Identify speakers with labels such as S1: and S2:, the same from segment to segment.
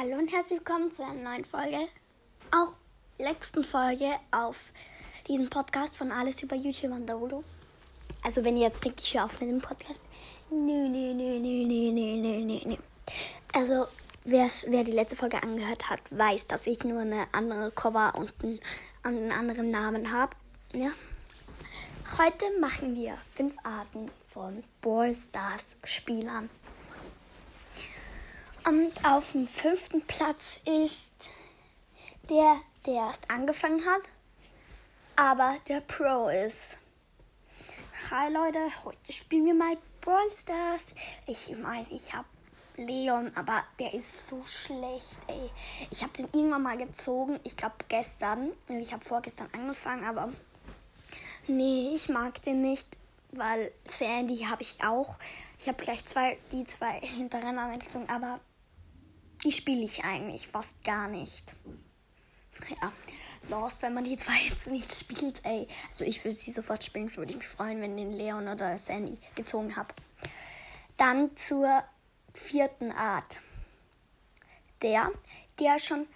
S1: Hallo und herzlich willkommen zu einer neuen Folge, auch letzten Folge auf diesem Podcast von Alles über YouTube und Dodo. Also wenn ihr jetzt denkt, ich höre auf mit dem Podcast. Nö, nö, nö, nö, nö, nö, nö, nö, nö. Also wer die letzte Folge angehört hat, weiß, dass ich nur eine andere Cover und einen, einen anderen Namen habe. Ja. Heute machen wir fünf Arten von Brawl Stars Spielern. Und auf dem fünften Platz ist der, der erst angefangen hat, aber der Pro ist. Hi Leute, heute spielen wir mal Brawl Stars. Ich meine, ich habe Leon, aber der ist so schlecht, ey. Ich habe den irgendwann mal gezogen, ich glaube gestern. Ich habe vorgestern angefangen, aber nee, ich mag den nicht, weil Sandy habe ich auch. Ich habe gleich zwei, die zwei hintereinander gezogen, aber die spiele ich eigentlich fast gar nicht. Ja, Lost, wenn man die zwei jetzt nicht spielt, ey. Also ich würde sie sofort spielen, würde ich mich freuen, wenn den Leon oder Sandy gezogen habe. Dann zur vierten Art. Der, der schon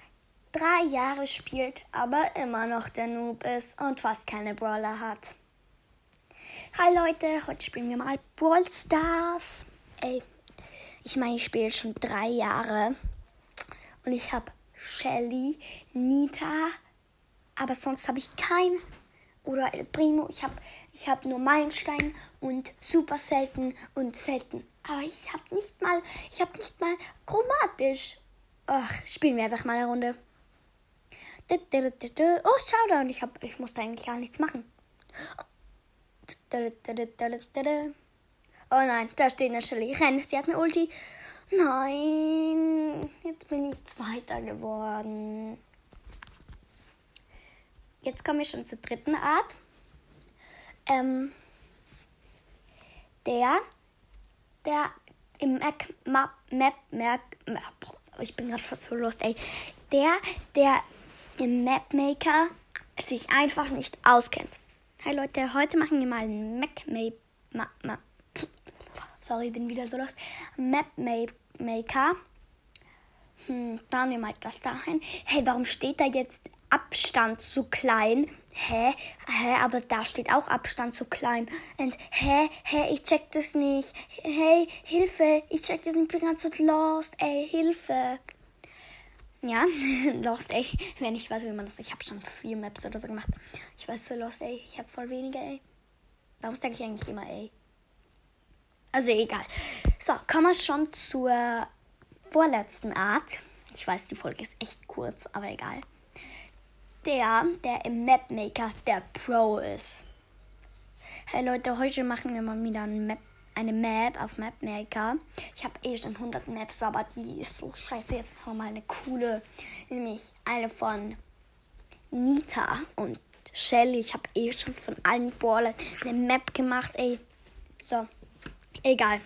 S1: drei Jahre spielt, aber immer noch der Noob ist und fast keine Brawler hat. Hi Leute, heute spielen wir mal Brawl Stars. Ey, ich meine, ich spiele schon drei Jahre und ich habe Shelly, Nita, aber sonst habe ich keinen. Oder El Primo. Ich habe ich hab nur Meilenstein und super selten und selten. Aber ich habe nicht mal, ich habe nicht mal chromatisch. Ach, spielen wir einfach mal eine Runde. Oh, Showdown. Ich, hab, ich musste eigentlich gar nichts machen. Oh nein, da steht eine Shelly. Renn, sie hat eine Ulti. Nein, jetzt bin ich Zweiter geworden. Jetzt komme ich schon zur dritten Art. Ähm, der, der im Mac, Map, Map, Map, ich bin gerade so lost, ey. Der, der im Mapmaker sich einfach nicht auskennt. Hi Leute, heute machen wir mal einen Mac, Map, Map, Sorry, bin wieder so los. Map Maker. Hm, bauen wir mal das da ein. Hey, warum steht da jetzt Abstand zu klein? Hä? Hä, aber da steht auch Abstand zu klein. Und hä? Hä, ich check das nicht. Hey, Hilfe, ich check das nicht. Ich bin ganz so lost. Ey, Hilfe. Ja, lost, ey. Wenn ich weiß, wie man das. Ich habe schon vier Maps oder so gemacht. Ich weiß so lost, ey. Ich habe voll wenige, ey. Warum sage ich eigentlich immer, ey? Also egal. So, kommen wir schon zur vorletzten Art. Ich weiß, die Folge ist echt kurz, aber egal. Der, der im Mapmaker der Pro ist. Hey Leute, heute machen wir mal wieder eine Map, eine Map auf Mapmaker. Ich habe eh schon 100 Maps, aber die ist so scheiße. Jetzt machen wir mal eine coole, nämlich eine von Nita und Shelly. Ich habe eh schon von allen Brawlern eine Map gemacht, ey. So, Egal.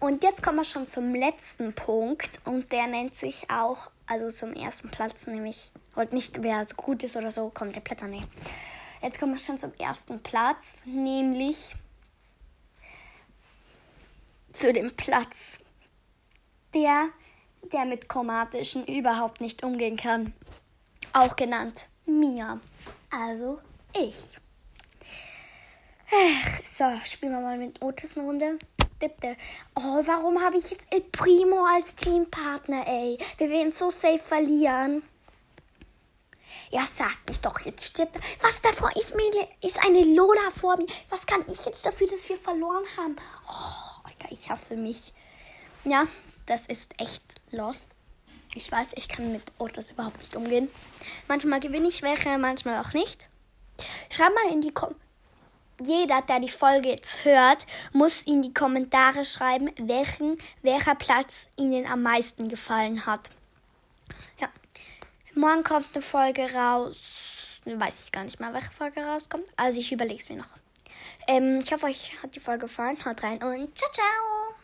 S1: Und jetzt kommen wir schon zum letzten Punkt und der nennt sich auch, also zum ersten Platz, nämlich, heute nicht wer so gut ist oder so, kommt der Blätter, nee. Jetzt kommen wir schon zum ersten Platz, nämlich zu dem Platz, der, der mit chromatischen überhaupt nicht umgehen kann. Auch genannt Mia. Also ich. Ach, so, spielen wir mal mit Otis eine Runde. Oh, warum habe ich jetzt El Primo als Teampartner, ey? Wir werden so safe verlieren. Ja, sag mich doch, jetzt stirbt. Was davor ist mir ist eine Lola vor mir. Was kann ich jetzt dafür, dass wir verloren haben? Oh, ich hasse mich. Ja, das ist echt los. Ich weiß, ich kann mit Otis überhaupt nicht umgehen. Manchmal gewinne ich welche, manchmal auch nicht. Schreib mal in die Kommentare jeder, der die Folge jetzt hört, muss in die Kommentare schreiben, welchen, welcher Platz ihnen am meisten gefallen hat. Ja. Morgen kommt eine Folge raus. Weiß ich gar nicht mehr, welche Folge rauskommt. Also ich überlege es mir noch. Ähm, ich hoffe, euch hat die Folge gefallen. Haut rein und ciao, ciao.